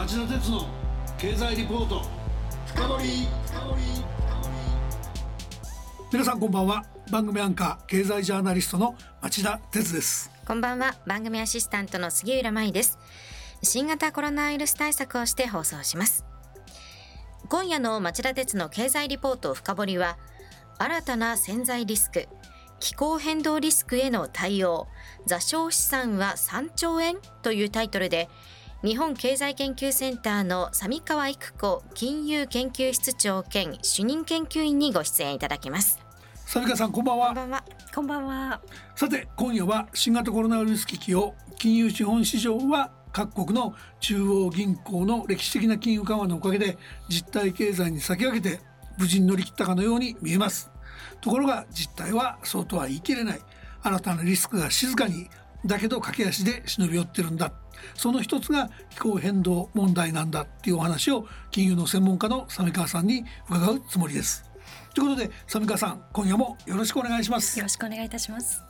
町田鉄の経済リポート。深掘皆さんこんばんは。番組アンカー経済ジャーナリストの町田鉄です。こんばんは。番組アシスタントの杉浦舞です。新型コロナウイルス対策をして放送します。今夜の町田鉄の経済リポート深掘りは新たな潜在リスク気候変動リスクへの対応座礁資産は3兆円というタイトルで日本経済研究センターの三川育子金融研究室長兼主任研究員にご出演いただきます。三川さんこんばんは。こんばんは。こんばんはさて今夜は新型コロナウイルス危機を金融資本市場は各国の中央銀行の歴史的な金融緩和のおかげで実体経済に先駆けて無事に乗り切ったかのように見えます。ところが実態はそうとは言い切れない。新たなリスクが静かにだけど駆け足で忍び寄ってるんだ。その一つが気候変動問題なんだっていうお話を金融の専門家の三川さんに伺うつもりです。ということで三川さん今夜もよろしくお願いします。よろしくお願いいたします。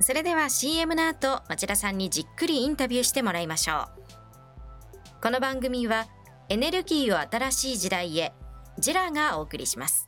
それでは CM の後町田さんにじっくりインタビューしてもらいましょう。この番組はエネルギーを新しい時代へジラがお送りします。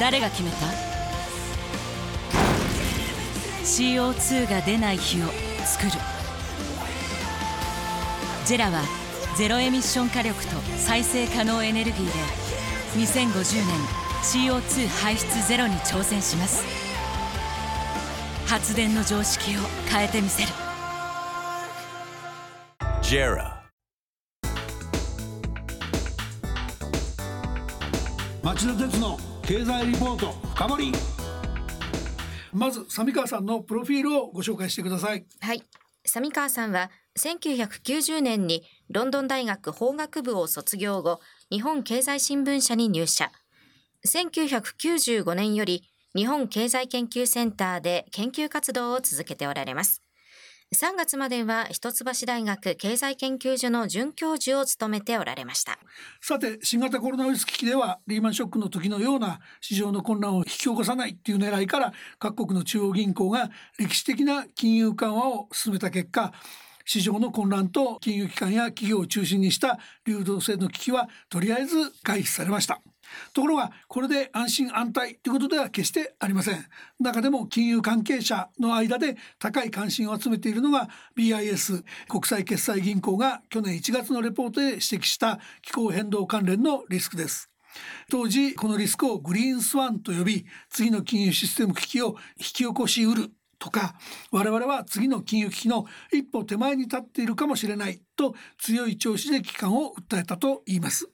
誰が決めた？CO2 が出ない日を作る。ジェラはゼロエミッション火力と再生可能エネルギーで2050年 CO2 排出ゼロに挑戦します。発電の常識を変えてみせる。JERA 町田鉄の経済リポート深掘り。まず三川さんのプロフィールをご紹介してください。はい。三川さんは1990年にロンドン大学法学部を卒業後日本経済新聞社に入社。1995年より日本経済研究センターで研究活動を続けておられます。3月までは一橋大学経済研究所の准教授を務めておられました。さて新型コロナウイルス危機ではリーマンショックの時のような市場の混乱を引き起こさないっていう狙いから各国の中央銀行が歴史的な金融緩和を進めた結果市場の混乱と金融機関や企業を中心にした流動性の危機はとりあえず回避されました。ところがこれで安心安泰ということでは決してありません。中でも金融関係者の間で高い関心を集めているのが BIS 国際決済銀行が去年1月のレポートで指摘した気候変動関連のリスクです。当時このリスクをグリーンスワンと呼び次の金融システム危機を引き起こしうるとか我々は次の金融危機の一歩手前に立っているかもしれないと強い調子で危機感を訴えたと言います。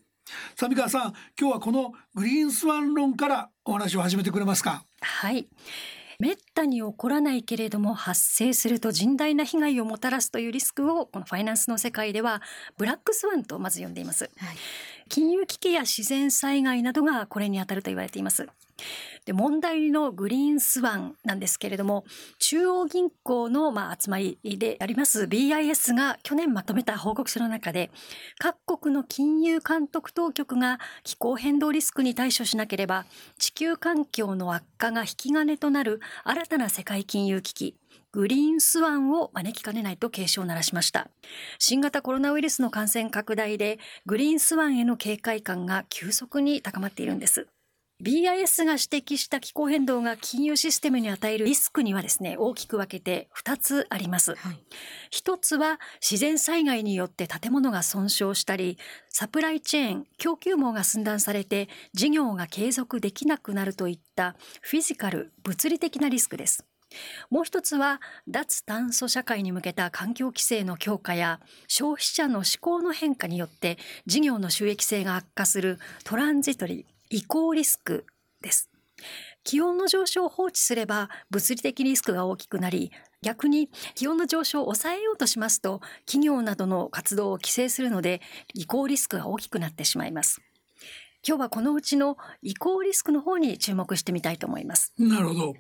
三川さん今日はこのグリーンスワン論からお話を始めてくれますか？はい。めったに起こらないけれども発生すると甚大な被害をもたらすというリスクをこのファイナンスの世界ではブラックスワンとまず呼んでいます、はい、金融危機や自然災害などがこれに当たると言われています。で問題のグリーンスワンなんですけれども中央銀行のまあ集まりであります BIS が去年まとめた報告書の中で各国の金融監督当局が気候変動リスクに対処しなければ地球環境の悪化が引き金となる新たな世界金融危機。グリーンスワンを招きかねないと警鐘を鳴らしました。新型コロナウイルスの感染拡大でグリーンスワンへの警戒感が急速に高まっているんです。BIS が指摘した気候変動が金融システムに与えるリスクにはですね大きく分けて2つあります、はい、1つは自然災害によって建物が損傷したりサプライチェーン供給網が寸断されて事業が継続できなくなるといったフィジカル物理的なリスクですもう一つは脱炭素社会に向けた環境規制の強化や消費者の思考の変化によって事業の収益性が悪化するトランジトリ移行リスクです。気温の上昇を放置すれば物理的リスクが大きくなり逆に気温の上昇を抑えようとしますと企業などの活動を規制するので移行リスクが大きくなってしまいます。今日はこのうちの移行リスクの方に注目してみたいと思います。なるほど。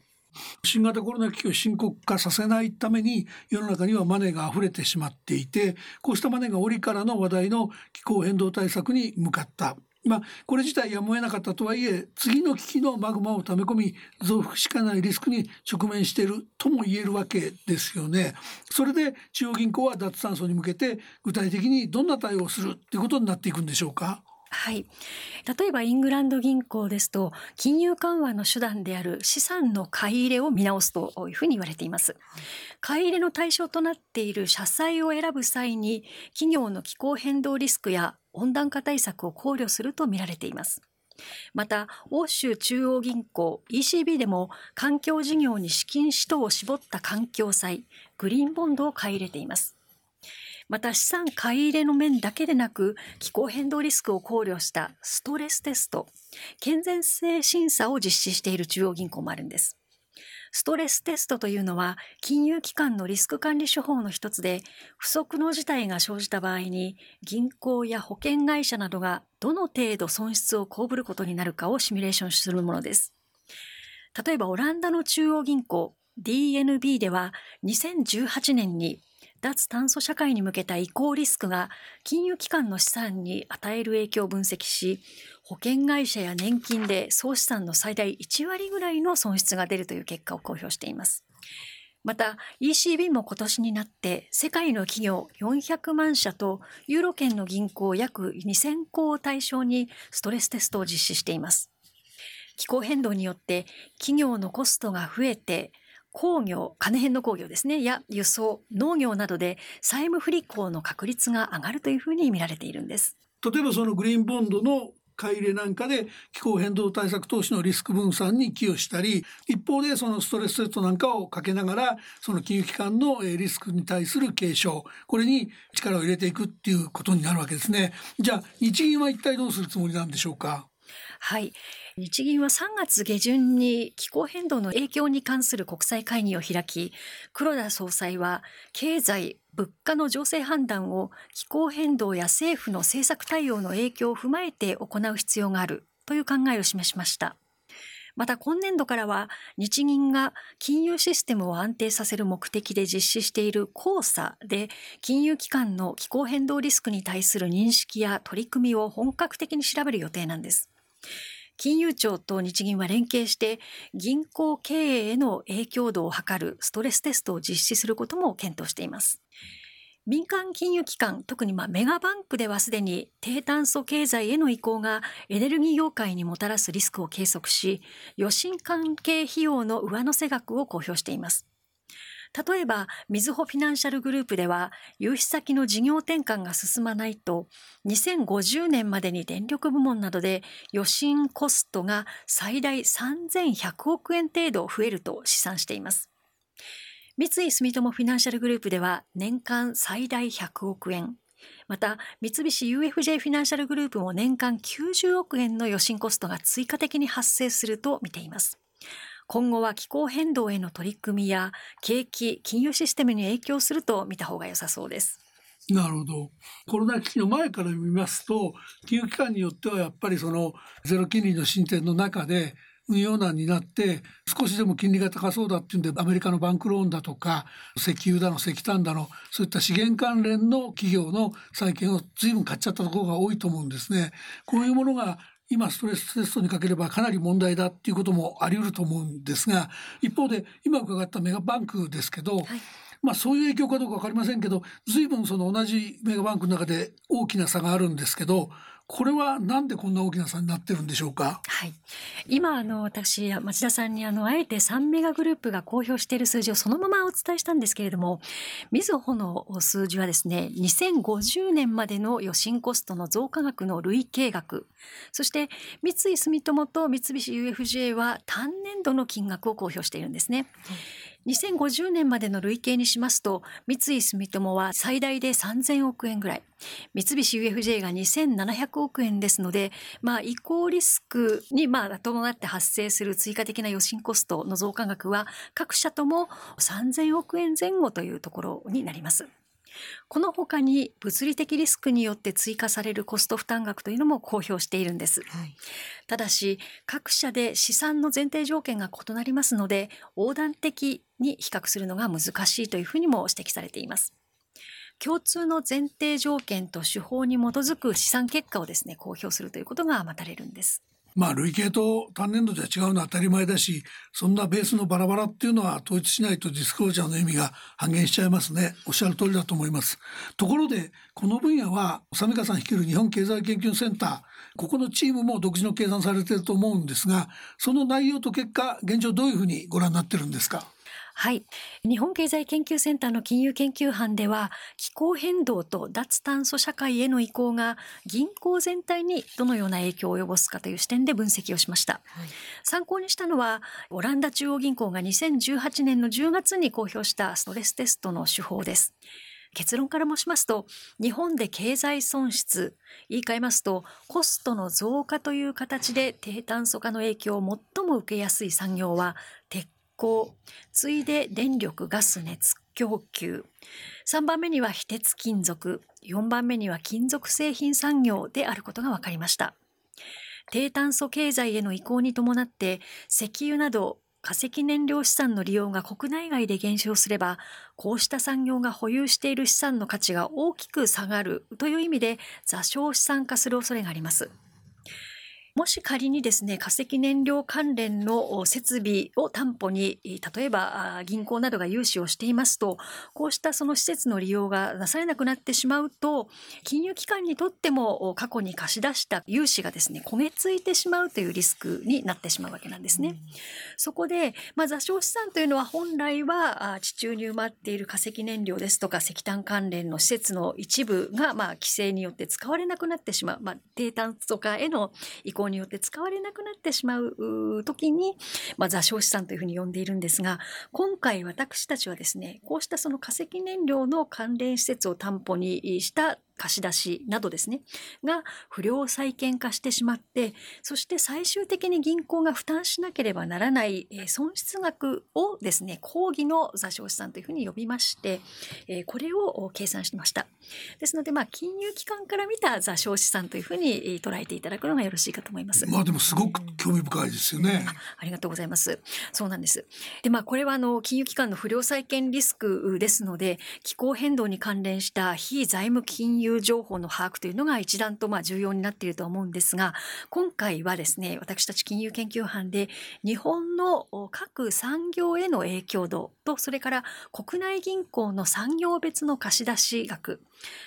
新型コロナ危機を深刻化させないために世の中にはマネーが溢れてしまっていてこうしたマネーが折からの話題の気候変動対策に向かったまあ、これ自体やむを得なかったとはいえ次の危機のマグマを溜め込み増幅しかないリスクに直面しているとも言えるわけですよね。それで中央銀行は脱炭素に向けて具体的にどんな対応をするということになっていくんでしょうか？はい。例えばイングランド銀行ですと、金融緩和の手段である資産の買い入れを見直すというふうに言われています。買い入れの対象となっている社債を選ぶ際に、企業の気候変動リスクや温暖化対策を考慮すると見られています。また、欧州中央銀行 ECB でも環境事業に資金使途を絞った環境債、グリーンボンドを買い入れています。また資産買い入れの面だけでなく気候変動リスクを考慮したストレステスト健全性審査を実施している中央銀行もあるんです。ストレステストというのは金融機関のリスク管理手法の一つで不測の事態が生じた場合に銀行や保険会社などがどの程度損失を被ることになるかをシミュレーションするものです。例えばオランダの中央銀行 DNB では2018年に脱炭素社会に向けた移行リスクが金融機関の資産に与える影響を分析し保険会社や年金で総資産の最大1割ぐらいの損失が出るという結果を公表しています。また ECB も今年になって世界の企業400万社とユーロ圏の銀行約2000行を対象にストレステストを実施しています。気候変動によって企業のコストが増えて工業、金編の工業ですね、や輸送、農業などで債務不履行の確率が上がるというふうに見られているんです。例えばそのグリーンボンドの買い入れなんかで気候変動対策投資のリスク分散に寄与したり一方でそのストレステストなんかをかけながらその金融機関のリスクに対する継承これに力を入れていくっていうことになるわけですね。じゃあ日銀は一体どうするつもりなんでしょうか？はい日銀は3月下旬に気候変動の影響に関する国際会議を開き黒田総裁は経済物価の情勢判断を気候変動や政府の政策対応の影響を踏まえて行う必要があるという考えを示しました。また今年度からは日銀が金融システムを安定させる目的で実施している交差で金融機関の気候変動リスクに対する認識や取り組みを本格的に調べる予定なんです。金融庁と日銀は連携して銀行経営への影響度を測るストレステストを実施することも検討しています。民間金融機関特にまメガバンクではすでに低炭素経済への移行がエネルギー業界にもたらすリスクを計測し余震関係費用の上乗せ額を公表しています例えば、みずほフィナンシャルグループでは、融資先の事業転換が進まないと、2050年までに電力部門などで余震コストが最大3100億円程度増えると試算しています。三井住友フィナンシャルグループでは年間最大100億円。また、三菱 UFJ フィナンシャルグループも年間90億円の余震コストが追加的に発生すると見ています。今後は気候変動への取り組みや景気、金融システムに影響すると見た方が良さそうです。なるほど。コロナ危機の前から見ますと、金融機関によってはやっぱりそのゼロ金利の進展の中で運用難になって少しでも金利が高そうだっていうんでアメリカのバンクローンだとか石油だの石炭だのそういった資源関連の企業の債券を随分買っちゃったところが多いと思うんですね。こういうものが今ストレステストにかければかなり問題だっていうこともあり得ると思うんですが一方で今伺ったメガバンクですけど、はい、まあそういう影響かどうか分かりませんけど随分その同じメガバンクの中で大きな差があるんですけどこれはなんでこんな大きな差になってるんでしょうか？はい。今あの私町田さんにあのあえて3メガグループが公表している数字をそのままお伝えしたんですけれども、みずほの数字はですね、2050年までの余震コストの増加額の累計額、そして三井住友と三菱 UFJ は単年度の金額を公表しているんですね。2050年までの累計にしますと三井住友は最大で3000億円ぐらい三菱 UFJ が2700億円ですので、まあ、移行リスクにまあ伴って発生する追加的な余震コストの増加額は各社とも3000億円前後というところになります。この他に物理的リスクによって追加されるコスト負担額というのも公表しているんです、はい、ただし各社で試算の前提条件が異なりますので横断的に比較するのが難しいというふうにも指摘されています。共通の前提条件と手法に基づく試算結果をですね公表するということが待たれるんですまあ累計と単年度じゃ違うのは当たり前だしそんなベースのバラバラっていうのは統一しないとディスクロージャーの意味が半減しちゃいますね。おっしゃる通りだと思います。ところでこの分野は鮫川さん率いる日本経済研究センターここのチームも独自の計算されていると思うんですがその内容と結果現状どういうふうにご覧になってるんですか？はい。日本経済研究センターの金融研究班では、気候変動と脱炭素社会への移行が銀行全体にどのような影響を及ぼすかという視点で分析をしました。はい、参考にしたのは、オランダ中央銀行が2018年の10月に公表したストレステストの手法です。結論から申しますと日本で経済損失言い換えますとコストの増加という形で低炭素化の影響を最も受けやすい産業は鉄鋼次いで電力ガス熱供給。3番目には非鉄金属。4番目には金属製品産業であることが分かりました。低炭素経済への移行に伴って石油など化石燃料資産の利用が国内外で減少すればこうした産業が保有している資産の価値が大きく下がるという意味で座礁資産化する恐れがあります。もし仮にですね化石燃料関連の設備を担保に例えば銀行などが融資をしていますとこうしたその施設の利用がなされなくなってしまうと金融機関にとっても過去に貸し出した融資がですね焦げ付いてしまうというリスクになってしまうわけなんですね。うん、そこで、まあ、座礁資産というのは本来は地中に埋まっている化石燃料ですとか石炭関連の施設の一部がまあ規制によって使われなくなってしまう、まあ、低炭素化への移行によって使われなくなってしまう時に、まあ、座礁資産というふうに呼んでいるんですが今回私たちはですねこうしたその化石燃料の関連施設を担保にした貸し出しなどですねが不良債権化してしまってそして最終的に銀行が負担しなければならない損失額をですね講義の座礁資産というふうに呼びましてこれを計算しました。ですのでまあ金融機関から見た座礁資産というふうに捉えていただくのがよろしいかと思います。まあでもすごく興味深いですよね、あありがとうございます。そうなんです。でまあこれはあの金融機関の不良債権リスクですので気候変動に関連した非財務金融有情報の把握というのが一段とまあ重要になっていると思うんですが今回はですね私たち金融研究班で日本の各産業への影響度とそれから国内銀行の産業別の貸出額。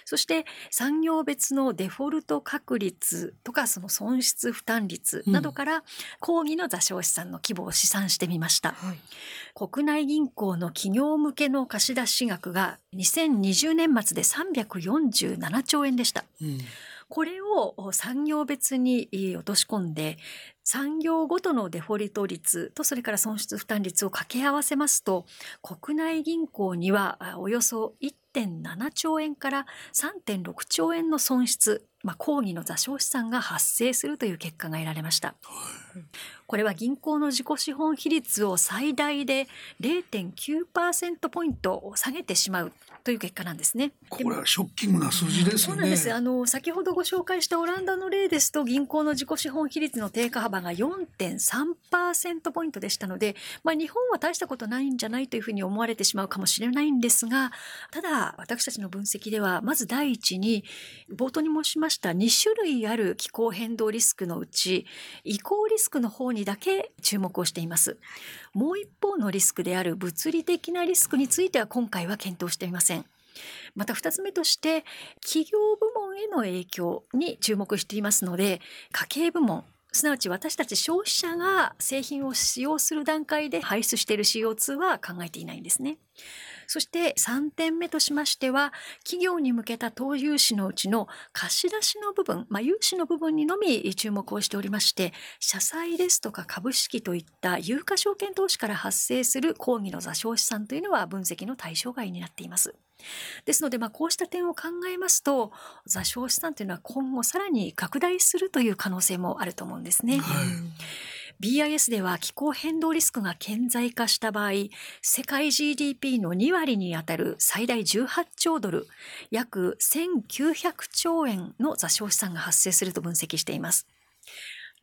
そして産業別のデフォルト確率とかその損失負担率などから講義の座礁資産の規模を試算してみました、はい、国内銀行の企業向けの貸出額が2020年末で347兆円でした、うん。これを産業別に落とし込んで産業ごとのデフォルト率とそれから損失負担率を掛け合わせますと国内銀行にはおよそ1.7兆円から3.6兆円の損失、まあ、抗議の座礁資産が発生するという結果が得られました。これは銀行の自己資本比率を最大で0.9%ポイント下げてしまうという結果なんですね。これはショッキングな数字ですね。そうなんです。あの先ほどご紹介したオランダの例ですと銀行の自己資本比率の低下幅が4.3%ポイントでしたので、まあ日本は大したことないんじゃないというふうに思われてしまうかもしれないんですが、ただ私たちの分析ではまず第一に冒頭に申しました2種類ある気候変動リスクのうち移行リスクの方にだけ注目をしています。もう一方のリスクである物理的なリスクについては今回は検討していません。また2つ目として企業部門への影響に注目していますので家計部門すなわち私たち消費者が製品を使用する段階で排出している CO2 は考えていないんですね。そして3点目としましては企業に向けた投融資のうちの貸し出しの部分、まあ、融資の部分にのみ注目をしておりまして社債ですとか株式といった有価証券投資から発生する抗議の座礁資産というのは分析の対象外になっています。ですので、まあ、こうした点を考えますと座礁資産というのは今後さらに拡大するという可能性もあると思うんですね。はい BIS では気候変動リスクが顕在化した場合世界 GDP の2割にあたる最大18兆ドル約1900兆円の座礁資産が発生すると分析しています。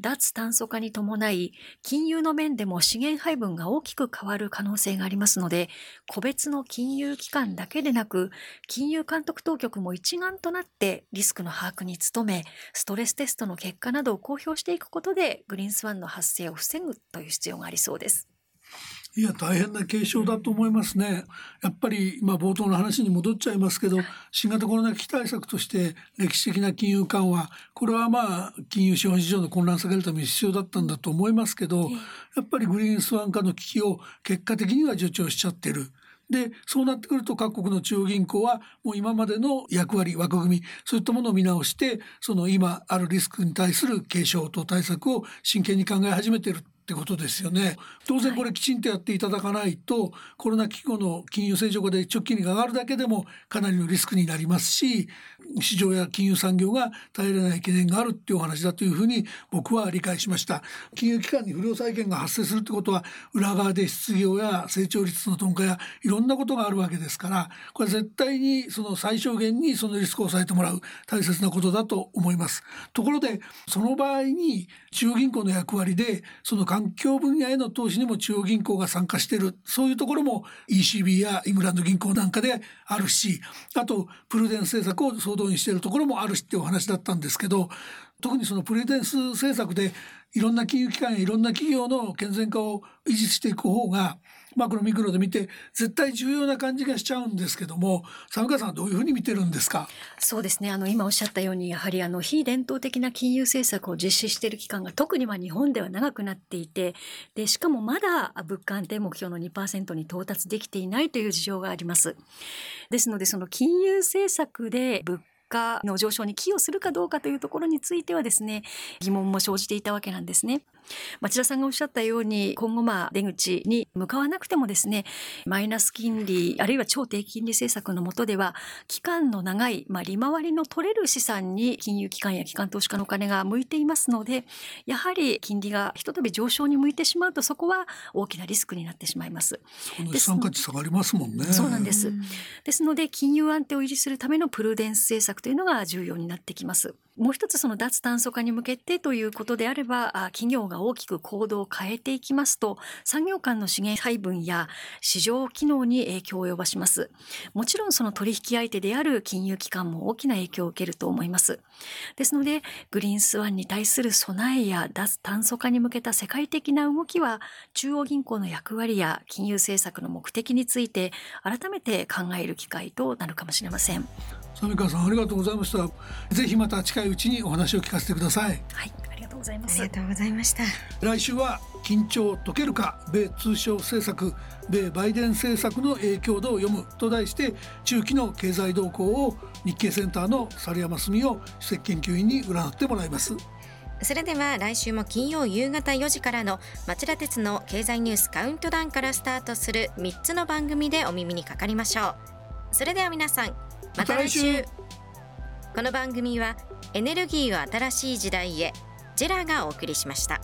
脱炭素化に伴い、金融の面でも資源配分が大きく変わる可能性がありますので、個別の金融機関だけでなく、金融監督当局も一丸となってリスクの把握に努め、ストレステストの結果などを公表していくことで、グリーンスワンの発生を防ぐという必要がありそうです。いや大変な警鐘だと思いますね。やっぱり今冒頭の話に戻っちゃいますけど新型コロナ危機対策として歴史的な金融緩和これはまあ金融資本市場の混乱を避けるために必要だったんだと思いますけどやっぱりグリーンスワン化の危機を結果的には助長しちゃってる。でそうなってくると各国の中央銀行はもう今までの役割枠組みそういったものを見直してその今あるリスクに対する警鐘と対策を真剣に考え始めているってことですよね。当然これきちんとやっていただかないと、はい、コロナ危機後の金融正常化で直近に上がるだけでもかなりのリスクになりますし市場や金融産業が耐えられない懸念があるっていうお話だというふうに僕は理解しました。金融機関に不良債権が発生するってことは裏側で失業や成長率の鈍化やいろんなことがあるわけですからこれ絶対にその最小限にそのリスクを抑えてもらう大切なことだと思います。ところでその場合に中央銀行の役割でその環境分野への投資にも中央銀行が参加している。そういうところも ECB やイングランド銀行なんかであるしあとプルデンス政策を総動員しているところもあるしっていうお話だったんですけど特にそのプルデンス政策でいろんな金融機関やいろんな企業の健全化を維持していく方がマクロミクロで見て絶対重要な感じがしちゃうんですけども寒川さんはどういうふうに見てるんですか？そうですねあの今おっしゃったようにやはりあの非伝統的な金融政策を実施している期間が特にまあ日本では長くなっていてでしかもまだ物価安定目標の2%に到達できていないという事情があります。ですのでその金融政策で物価の上昇に寄与するかどうかというところについてはですね疑問も生じていたわけなんですね。町田さんがおっしゃったように今後まあ出口に向かわなくてもですねマイナス金利あるいは超低金利政策の下では期間の長い、まあ、利回りの取れる資産に金融機関や機関投資家のお金が向いていますのでやはり金利がひとたび上昇に向いてしまうとそこは大きなリスクになってしまいます。資産価値下がりますもんね。そうなんです。ですので金融安定を維持するためのプルデンス政策というのが重要になってきます。もう一つその脱炭素化に向けてということであれば企業が大きく行動を変えていきますと産業間の資源配分や市場機能に影響を及ぼします。もちろんその取引相手である金融機関も大きな影響を受けると思います。ですのでグリーンスワンに対する備えや脱炭素化に向けた世界的な動きは中央銀行の役割や金融政策の目的について改めて考える機会となるかもしれません。三川さんありがとうございましたぜひまた近いうちにお話を聞かせてくださいはいありがとうございますありがとうございました来週は緊張解けるか米通商政策米バイデン政策の影響度を読むと題して中期の経済動向を日経センターの猿山澄夫首席研究員に占ってもらいますそれでは来週も金曜夕方4時からの町田鉄の経済ニュースカウントダウンからスタートする3つの番組でお耳にかかりましょうそれでは皆さんまた来週この番組はエネルギーを新しい時代へジェラがお送りしました。